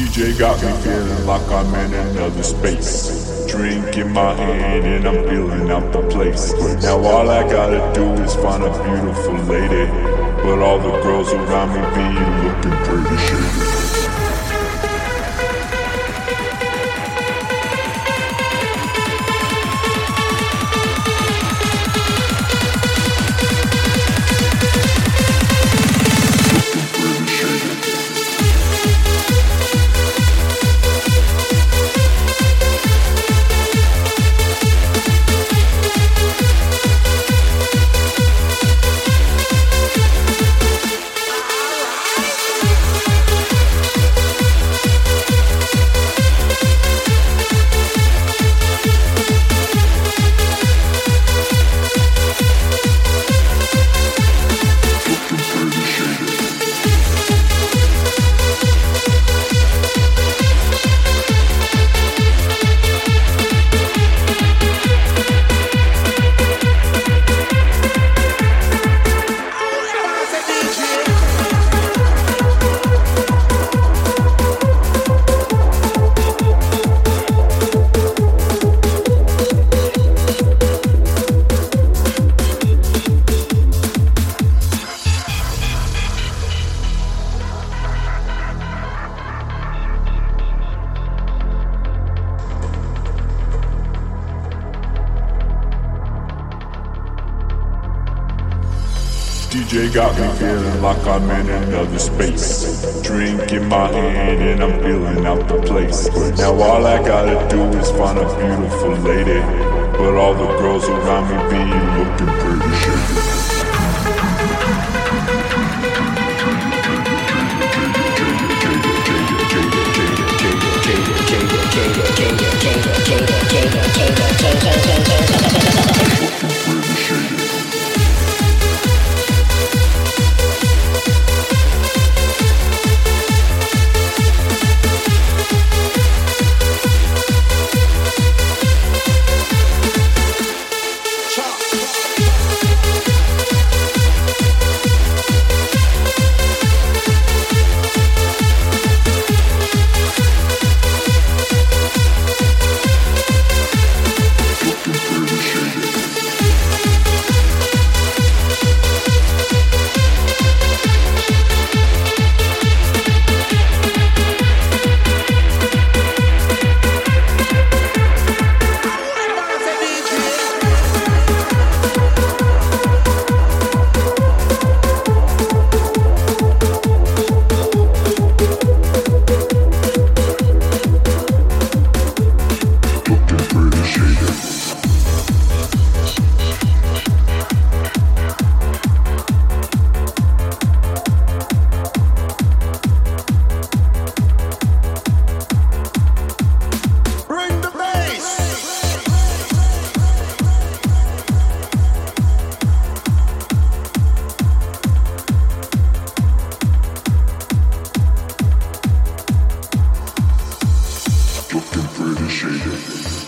DJ got me feeling like I'm in another space. Drink in my hand and I'm feeling out the place. Now all I gotta do is find a beautiful lady. But all the girls around me be looking pretty shady. DJ got me feeling like I'm in another space. Drink in my hand and I'm feeling out the place. Now all I gotta do is find a beautiful lady. But all the girls around me be looking pretty shady. chop, chop. looking for the shader.